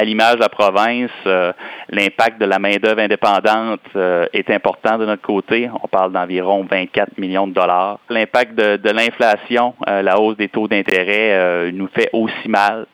à l'image de la province, euh, l'impact de la main-d'œuvre indépendante euh, est important de notre côté. On parle d'environ 24 millions de dollars. L'impact de, de l'inflation, euh, la hausse des taux d'intérêt nous fait aussi mal.